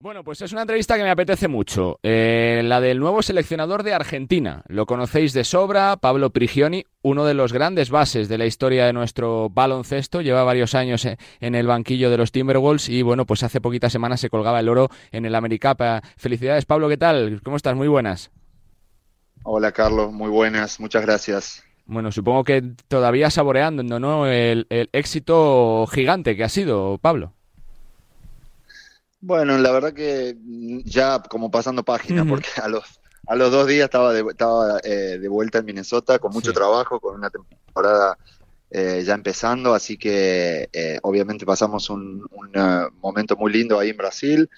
Bueno, pues es una entrevista que me apetece mucho. Eh, la del nuevo seleccionador de Argentina. Lo conocéis de sobra, Pablo Prigioni, uno de los grandes bases de la historia de nuestro baloncesto. Lleva varios años eh, en el banquillo de los Timberwolves y bueno, pues hace poquitas semanas se colgaba el oro en el Americap. Felicidades, Pablo, ¿qué tal? ¿Cómo estás? Muy buenas. Hola, Carlos, muy buenas, muchas gracias. Bueno, supongo que todavía saboreando, ¿no? el éxito gigante que ha sido, Pablo. Bueno, la verdad que mm, ya como pasando página, porque a los, a los dos días estaba de, estaba, eh, de vuelta en Minnesota con mucho trabajo, con una temporada eh, ya empezando, así que eh, obviamente pasamos un, un momento muy lindo ahí en Brasil,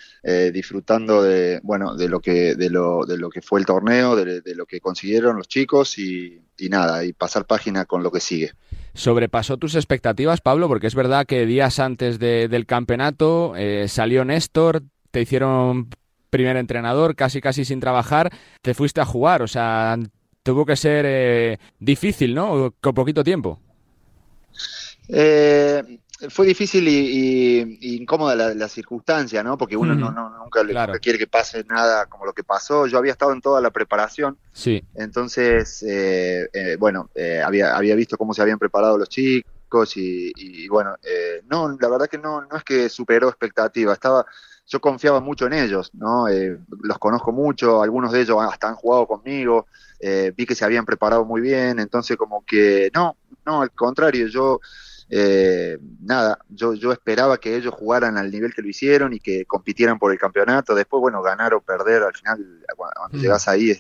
disfrutando de bueno de lo que de lo, de lo que fue el torneo, de, de lo que consiguieron los chicos y, y nada, y pasar página con lo que sigue sobrepasó tus expectativas, Pablo, porque es verdad que días antes del campeonato eh, salió Néstor, te hicieron primer entrenador, casi casi sin trabajar, te fuiste a jugar, o sea, tuvo que ser eh, difícil, ¿no? Con poquito tiempo. Eh, fue difícil y, incómoda la, circunstancia, ¿no? Porque uno no, nunca, quiere que pase nada como lo que pasó. Yo había estado en toda la preparación. Sí. Entonces, eh, eh, bueno, eh, había, había visto cómo se habían preparado los chicos y, bueno, no, la verdad que no, no es que superó expectativa. Estaba, yo confiaba mucho en ellos, ¿no? los conozco mucho, algunos de ellos hasta han jugado conmigo. vi que se habían preparado muy bien, entonces como que no, no, al contrario, yo eh, nada, yo, yo esperaba que ellos jugaran al nivel que lo hicieron y que compitieran por el campeonato. Después, bueno, ganar o perder, al final, cuando mm. llegas ahí,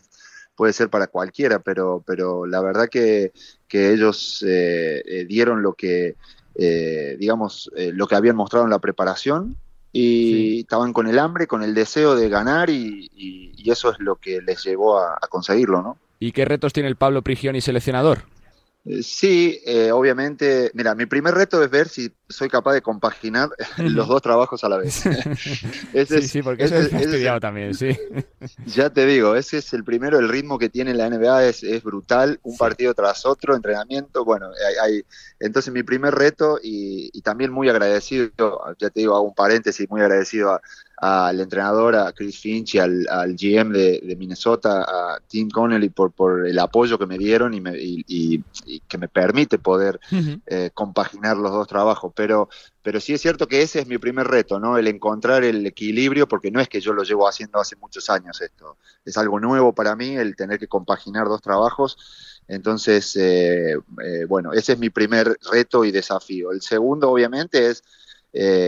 puede ser para cualquiera, pero, pero la verdad que, que ellos eh, eh, dieron lo que, digamos, lo que habían mostrado en la preparación y estaban con el hambre, con el deseo de ganar y, eso es lo que les llevó a, a conseguirlo, ¿no? ¿Y qué retos tiene el Pablo Prigioni seleccionador? Eh, sí, eh, obviamente, mira, mi primer reto es ver si soy capaz de compaginar los dos trabajos a la vez. sí, sí, porque eso es estudiado también, sí. Ya te digo, ese es el primero, el ritmo que tiene la NBA es, es brutal, un partido tras otro, entrenamiento, bueno, hay, entonces mi primer reto y, y, también muy agradecido, ya te digo, hago un paréntesis, muy agradecido a, al entrenador, a Chris Finch y al, GM de, Minnesota, a Tim Connelly, por, por el apoyo que me dieron y, me, y, que me permite poder eh, compaginar los dos trabajos. Pero, pero sí es cierto que ese es mi primer reto, ¿no? El encontrar el equilibrio, porque no es que yo lo llevo haciendo hace muchos años esto. Es algo nuevo para mí el tener que compaginar dos trabajos. Entonces, eh, eh, bueno, ese es mi primer reto y desafío. El segundo, obviamente, es,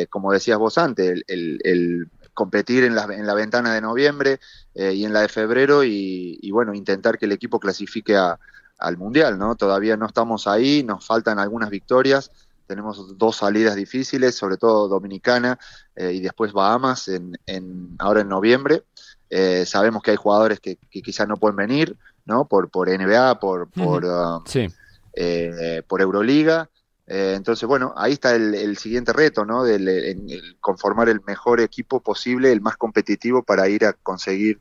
como decías vos antes, el, competir en la, en la ventana de noviembre eh, y en la de febrero y, bueno, intentar que el equipo clasifique al Mundial, ¿no? Todavía no estamos ahí, nos faltan algunas victorias, tenemos dos salidas difíciles, sobre todo Dominicana eh, y después Bahamas en, en, ahora en noviembre. Eh, sabemos que hay jugadores que, quizás no pueden venir, ¿no? Por, por NBA, por, por, um, por Euroliga. Eh, entonces, bueno, ahí está el, siguiente reto, ¿no? De conformar el mejor equipo posible, el más competitivo para ir a conseguir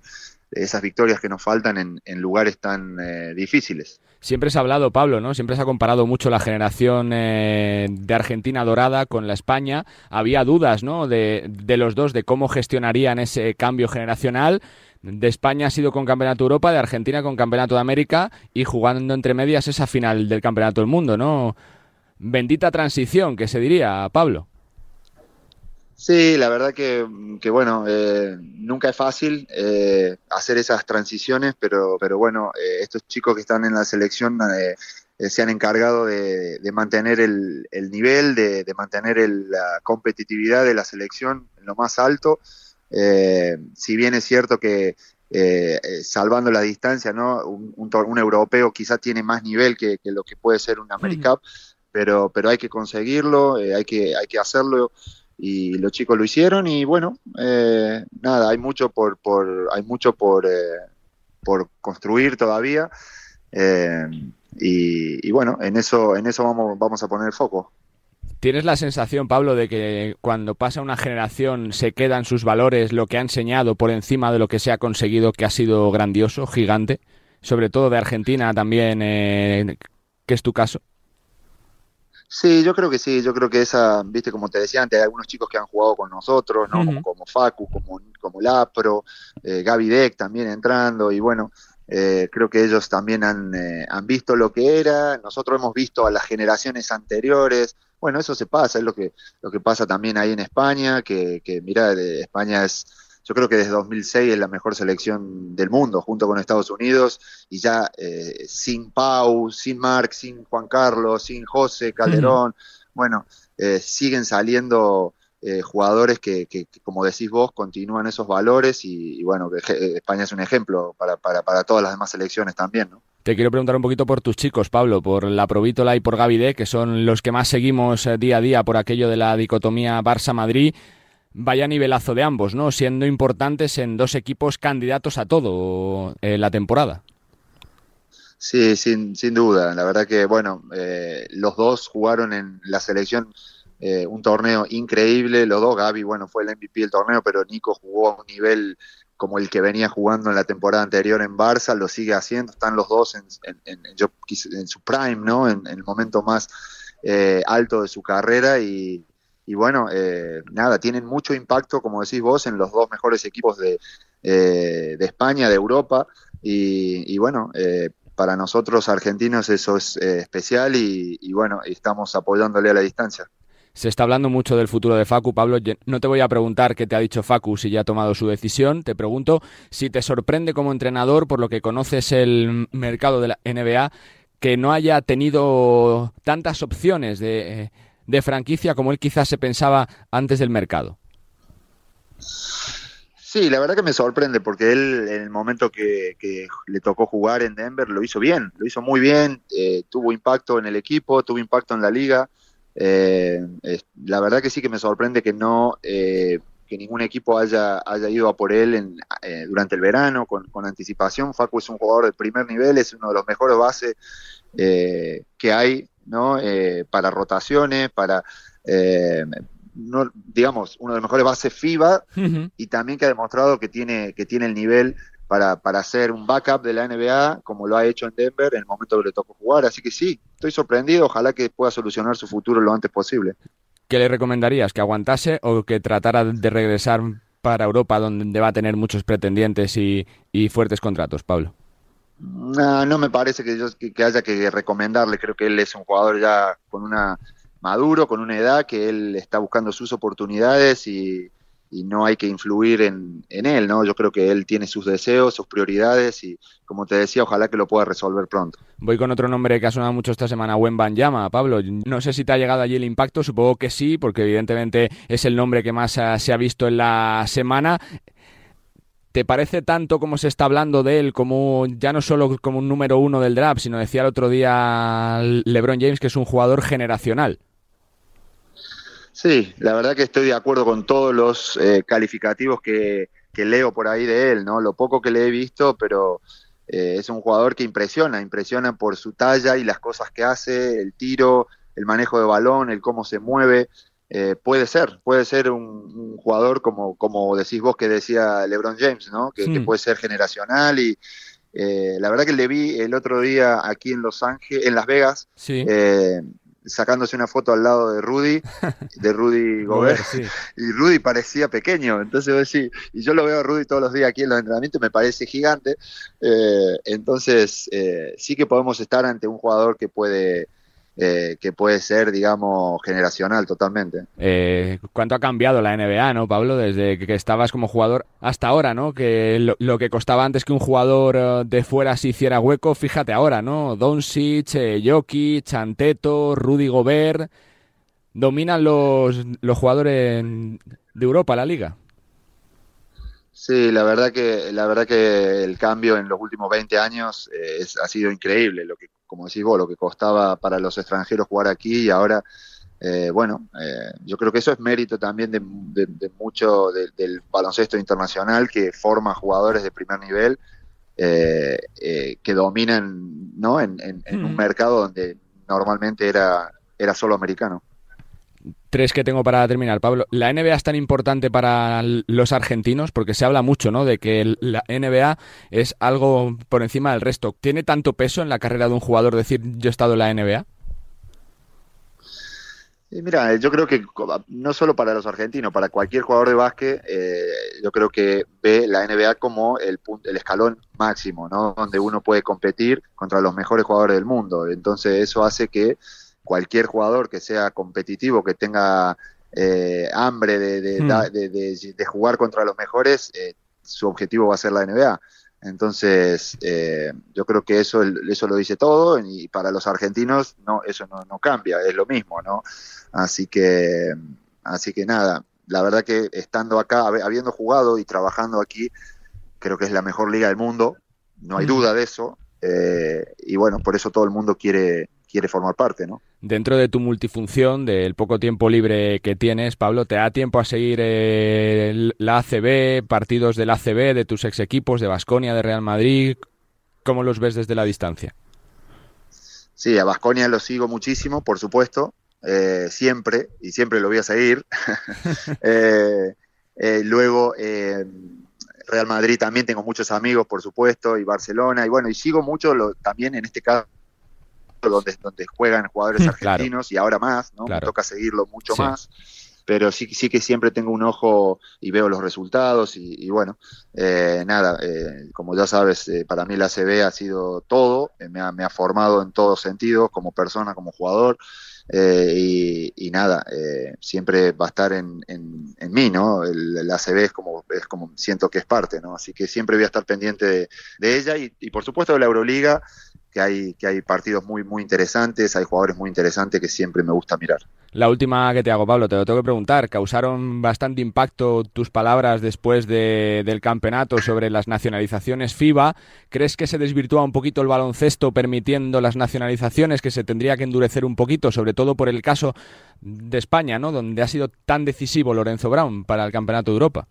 esas victorias que nos faltan en, lugares tan eh, difíciles. Siempre se ha hablado, Pablo, ¿no? Siempre se ha comparado mucho la generación eh, de Argentina dorada con la España. Había dudas, ¿no? De, de los dos, de cómo gestionarían ese cambio generacional. De España ha sido con Campeonato Europa, de Argentina con Campeonato de América y jugando entre medias esa final del Campeonato del Mundo, ¿no? bendita transición, que se diría, Pablo. Sí, la verdad que, bueno, eh, nunca es fácil eh, hacer esas transiciones, pero, pero bueno, eh, estos chicos que están en la selección se han encargado de, mantener el, nivel, de, mantener la competitividad de la selección en lo más alto. si bien es cierto que salvando la distancia, ¿no? Un, un, europeo quizá tiene más nivel que, lo que puede ser un AmeriCup, pero, pero hay que conseguirlo, eh, hay, que, hay que hacerlo y los chicos lo hicieron y bueno, eh, nada, hay mucho por, por, hay mucho por, eh, por construir todavía y, y, bueno, en eso, en eso vamos, vamos a poner el foco. ¿Tienes la sensación, Pablo, de que cuando pasa una generación se quedan sus valores, lo que ha enseñado por encima de lo que se ha conseguido, que ha sido grandioso, gigante? Sobre todo de Argentina también, eh, que es tu caso. Sí, yo creo que sí, yo creo que esa, viste, como te decía antes, hay algunos chicos que han jugado con nosotros, ¿no? como, Facu, como, como Lapro, eh, Gaby Deck también entrando, y bueno, eh, creo que ellos también han, eh, han visto lo que era, nosotros hemos visto a las generaciones anteriores, bueno, eso se pasa, es lo que, lo que pasa también ahí en España, que, que mira, España es yo creo que desde 2006 es la mejor selección del mundo, junto con Estados Unidos, y ya eh, sin Pau, sin Marc, sin Juan Carlos, sin José Calderón, bueno, eh, siguen saliendo eh, jugadores que, como decís vos, continúan esos valores y, bueno, España es un ejemplo para, para, para todas las demás selecciones también, ¿no? Te quiero preguntar un poquito por tus chicos, Pablo, por la Provítola y por Gavide, que son los que más seguimos día a día por aquello de la dicotomía Barça-Madrid vaya nivelazo de ambos, ¿no? Siendo importantes en dos equipos candidatos a todo en eh, la temporada. Sí, sin, sin duda. La verdad que, bueno, eh, los dos jugaron en la selección eh, un torneo increíble. Los dos, Gaby, bueno, fue el MVP del torneo, pero Nico jugó a un nivel como el que venía jugando en la temporada anterior en Barça, lo sigue haciendo. Están los dos en, en, su prime, ¿no? En, el momento más alto de su carrera y, y bueno, eh, nada, tienen mucho impacto, como decís vos, en los dos mejores equipos de, eh, de España, de Europa, y, bueno, eh, para nosotros argentinos eso es especial y, y bueno, estamos apoyándole a la distancia. Se está hablando mucho del futuro de Facu, Pablo. No te voy a preguntar qué te ha dicho Facu si ya ha tomado su decisión. Te pregunto si te sorprende como entrenador, por lo que conoces el mercado de la NBA, que no haya tenido tantas opciones de de franquicia como él quizás se pensaba antes del mercado. Sí, la verdad que me sorprende porque él en el momento que, le tocó jugar en Denver lo hizo bien, lo hizo muy bien, eh, tuvo impacto en el equipo, tuvo impacto en la liga. Eh, la verdad que sí que me sorprende que no eh, que ningún equipo haya, haya ido a por él en, durante el verano con, con, anticipación. Facu es un jugador de primer nivel, es uno de los mejores bases que hay ¿no? Eh, para rotaciones, para, eh, no, digamos, uno de los mejores bases FIBA y también que ha demostrado que tiene, que tiene el nivel para, para ser un backup de la NBA, como lo ha hecho en Denver en el momento que le tocó jugar. Así que sí, estoy sorprendido, ojalá que pueda solucionar su futuro lo antes posible. ¿Qué le recomendarías? ¿Que aguantase o que tratara de regresar para Europa, donde va a tener muchos pretendientes y fuertes contratos, Pablo? No, no me parece que, yo, que, haya que recomendarle. Creo que él es un jugador ya con una maduro, con una edad, que él está buscando sus oportunidades y, no hay que influir en, él, ¿no? Yo creo que él tiene sus deseos, sus prioridades y, como te decía, ojalá que lo pueda resolver pronto. Voy con otro nombre que ha sonado mucho esta semana, Wen Llama. Pablo, no sé si te ha llegado allí el impacto, supongo que sí, porque evidentemente es el nombre que más se ha visto en la semana. ¿Te parece tanto como se está hablando de él como ya no solo como un número uno del draft, sino decía el otro día LeBron James que es un jugador generacional? Sí, la verdad que estoy de acuerdo con todos los eh, calificativos que, leo por ahí de él, ¿no? Lo poco que le he visto, pero eh, es un jugador que impresiona, impresiona por su talla y las cosas que hace, el tiro, el manejo de balón, el cómo se mueve. Eh, puede ser, puede ser un, jugador como, como decís vos que decía LeBron James, ¿no? Que, puede ser generacional y eh, la verdad que le vi el otro día aquí en Los Ángeles, en Las Vegas, eh, sacándose una foto al lado de Rudy, de Rudy Gobert, y Rudy parecía pequeño, entonces sí, y yo lo veo a Rudy todos los días aquí en los entrenamientos, me parece gigante, entonces sí que podemos estar ante un jugador que puede eh, que puede ser, digamos, generacional totalmente. Eh, ¿Cuánto ha cambiado la NBA, no, Pablo? Desde que estabas como jugador hasta ahora, ¿no? Que lo, que costaba antes que un jugador eh, de fuera se hiciera hueco, fíjate ahora, ¿no? Doncic, eh, Jokic, Chanteto, Rudy Gobert, dominan los, los jugadores de Europa la liga. Sí, la verdad que la verdad que el cambio en los últimos 20 años ha sido increíble. Lo que como decís vos, lo que costaba para los extranjeros jugar aquí y ahora, eh, bueno, eh, yo creo que eso es mérito también de, mucho del baloncesto internacional que forma jugadores de primer nivel eh, que dominan ¿no? en, un mercado donde normalmente era, era solo americano. Tres que tengo para terminar, Pablo. ¿La NBA es tan importante para los argentinos? Porque se habla mucho, ¿no? De que la NBA es algo por encima del resto. ¿Tiene tanto peso en la carrera de un jugador decir yo he estado en la NBA? mira, yo creo que no solo para los argentinos, para cualquier jugador de básquet, eh, yo creo que ve la NBA como el, el escalón máximo, ¿no? Donde uno puede competir contra los mejores jugadores del mundo. Entonces eso hace que cualquier jugador que sea competitivo, que tenga eh, hambre de, hmm. de, de, jugar contra los mejores, eh, su objetivo va a ser la NBA. Entonces, eh, yo creo que eso, eso lo dice todo y para los argentinos no, eso no, no, cambia, es lo mismo, ¿no? Así que, así que nada, la verdad que estando acá, habiendo jugado y trabajando aquí, creo que es la mejor liga del mundo, no hay mm. duda de eso, eh, y bueno, por eso todo el mundo quiere, quiere formar parte, ¿no? Dentro de tu multifunción, del poco tiempo libre que tienes, Pablo, ¿te da tiempo a seguir eh, la ACB, partidos del ACB, de tus ex equipos, de Basconia, de Real Madrid? ¿Cómo los ves desde la distancia? Sí, a Basconia lo sigo muchísimo, por supuesto, eh, siempre, y siempre lo voy a seguir. Eh, luego, Real Madrid también tengo muchos amigos, por supuesto, y Barcelona, y bueno, y sigo mucho lo, también en este caso donde, donde juegan jugadores argentinos y ahora más, ¿no? Me toca seguirlo mucho más. Pero sí, sí que siempre tengo un ojo y veo los resultados y, bueno, eh, nada, eh, como ya sabes, eh, para mí la CB ha sido todo, me ha, me, ha, formado en todos sentidos, como persona, como jugador, y, nada, siempre va a estar en, en, mí, ¿no? El, la CB es como, es como siento que es parte, ¿no? Así que siempre voy a estar pendiente de, de ella y, y por supuesto de la Euroliga que hay, que hay partidos muy, muy interesantes, hay jugadores muy interesantes que siempre me gusta mirar. La última que te hago, Pablo, te lo tengo que preguntar. ¿Causaron bastante impacto tus palabras después de, del campeonato sobre las nacionalizaciones FIBA? ¿Crees que se desvirtúa un poquito el baloncesto permitiendo las nacionalizaciones, que se tendría que endurecer un poquito, sobre todo por el caso de España, ¿no? donde ha sido tan decisivo Lorenzo Brown para el Campeonato de Europa?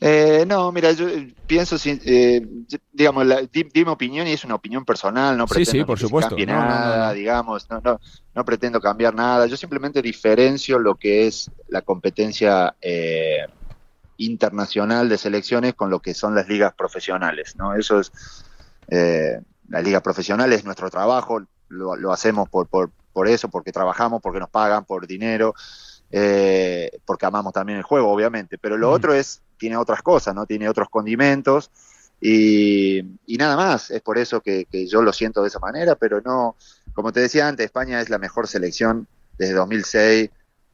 Eh, no, mira, yo eh, pienso, eh, digamos, la, di, mi opinión y es una opinión personal, no pretendo sí, sí, por supuesto. nada, digamos, no, no, no pretendo cambiar nada, yo simplemente diferencio lo que es la competencia eh, internacional de selecciones con lo que son las ligas profesionales, ¿no? Eso es, eh, la liga profesional es nuestro trabajo, lo, lo hacemos por, por, por eso, porque trabajamos, porque nos pagan, por dinero, eh, porque amamos también el juego, obviamente, pero lo otro es tiene otras cosas, ¿no? Tiene otros condimentos y, nada más. Es por eso que, yo lo siento de esa manera, pero no, como te decía antes, España es la mejor selección desde 2006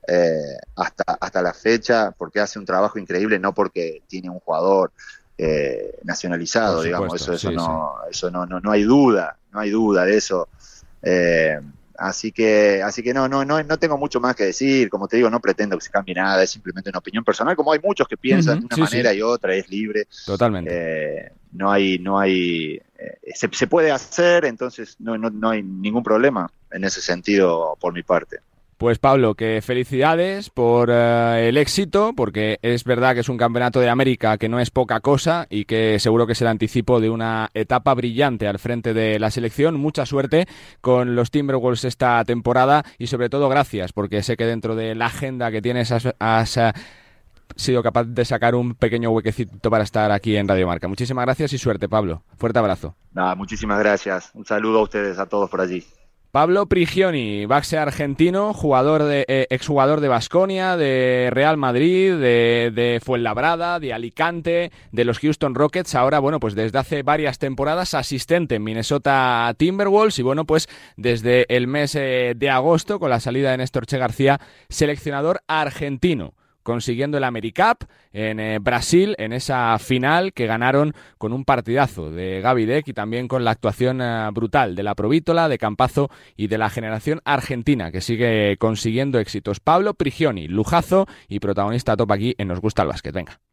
eh, hasta, hasta la fecha porque hace un trabajo increíble, no porque tiene un jugador eh, nacionalizado, digamos, eso, eso, no, eso no, no, no hay duda, no hay duda de eso. Eh, Así que, así que no, no, no, no tengo mucho más que decir. Como te digo, no pretendo que se cambie nada, es simplemente una opinión personal, como hay muchos que piensan de una manera y otra, es libre. Totalmente. Eh, no hay, no hay, eh, se, se, puede hacer, entonces no, no, no hay ningún problema en ese sentido por mi parte. Pues Pablo, que felicidades por eh, el éxito, porque es verdad que es un campeonato de América que no es poca cosa y que seguro que es el anticipo de una etapa brillante al frente de la selección. Mucha suerte con los Timberwolves esta temporada y sobre todo gracias, porque sé que dentro de la agenda que tienes has, eh, sido capaz de sacar un pequeño huequecito para estar aquí en Radio Marca. Muchísimas gracias y suerte, Pablo. Fuerte abrazo. Nada, muchísimas gracias. Un saludo a ustedes, a todos por allí. Pablo Prigioni, base argentino, jugador de, eh, exjugador de Basconia, de Real Madrid, de, de, Fuenlabrada, de Alicante, de los Houston Rockets. Ahora, bueno, pues desde hace varias temporadas asistente en Minnesota Timberwolves y bueno, pues desde el mes eh, de agosto con la salida de Néstor Che García, seleccionador argentino consiguiendo el AmeriCup en eh, Brasil en esa final que ganaron con un partidazo de Gaby Deck y también con la actuación eh, brutal de la Provítola, de Campazo y de la generación argentina que sigue consiguiendo éxitos. Pablo Prigioni, lujazo y protagonista top aquí en Nos gusta el básquet. Venga.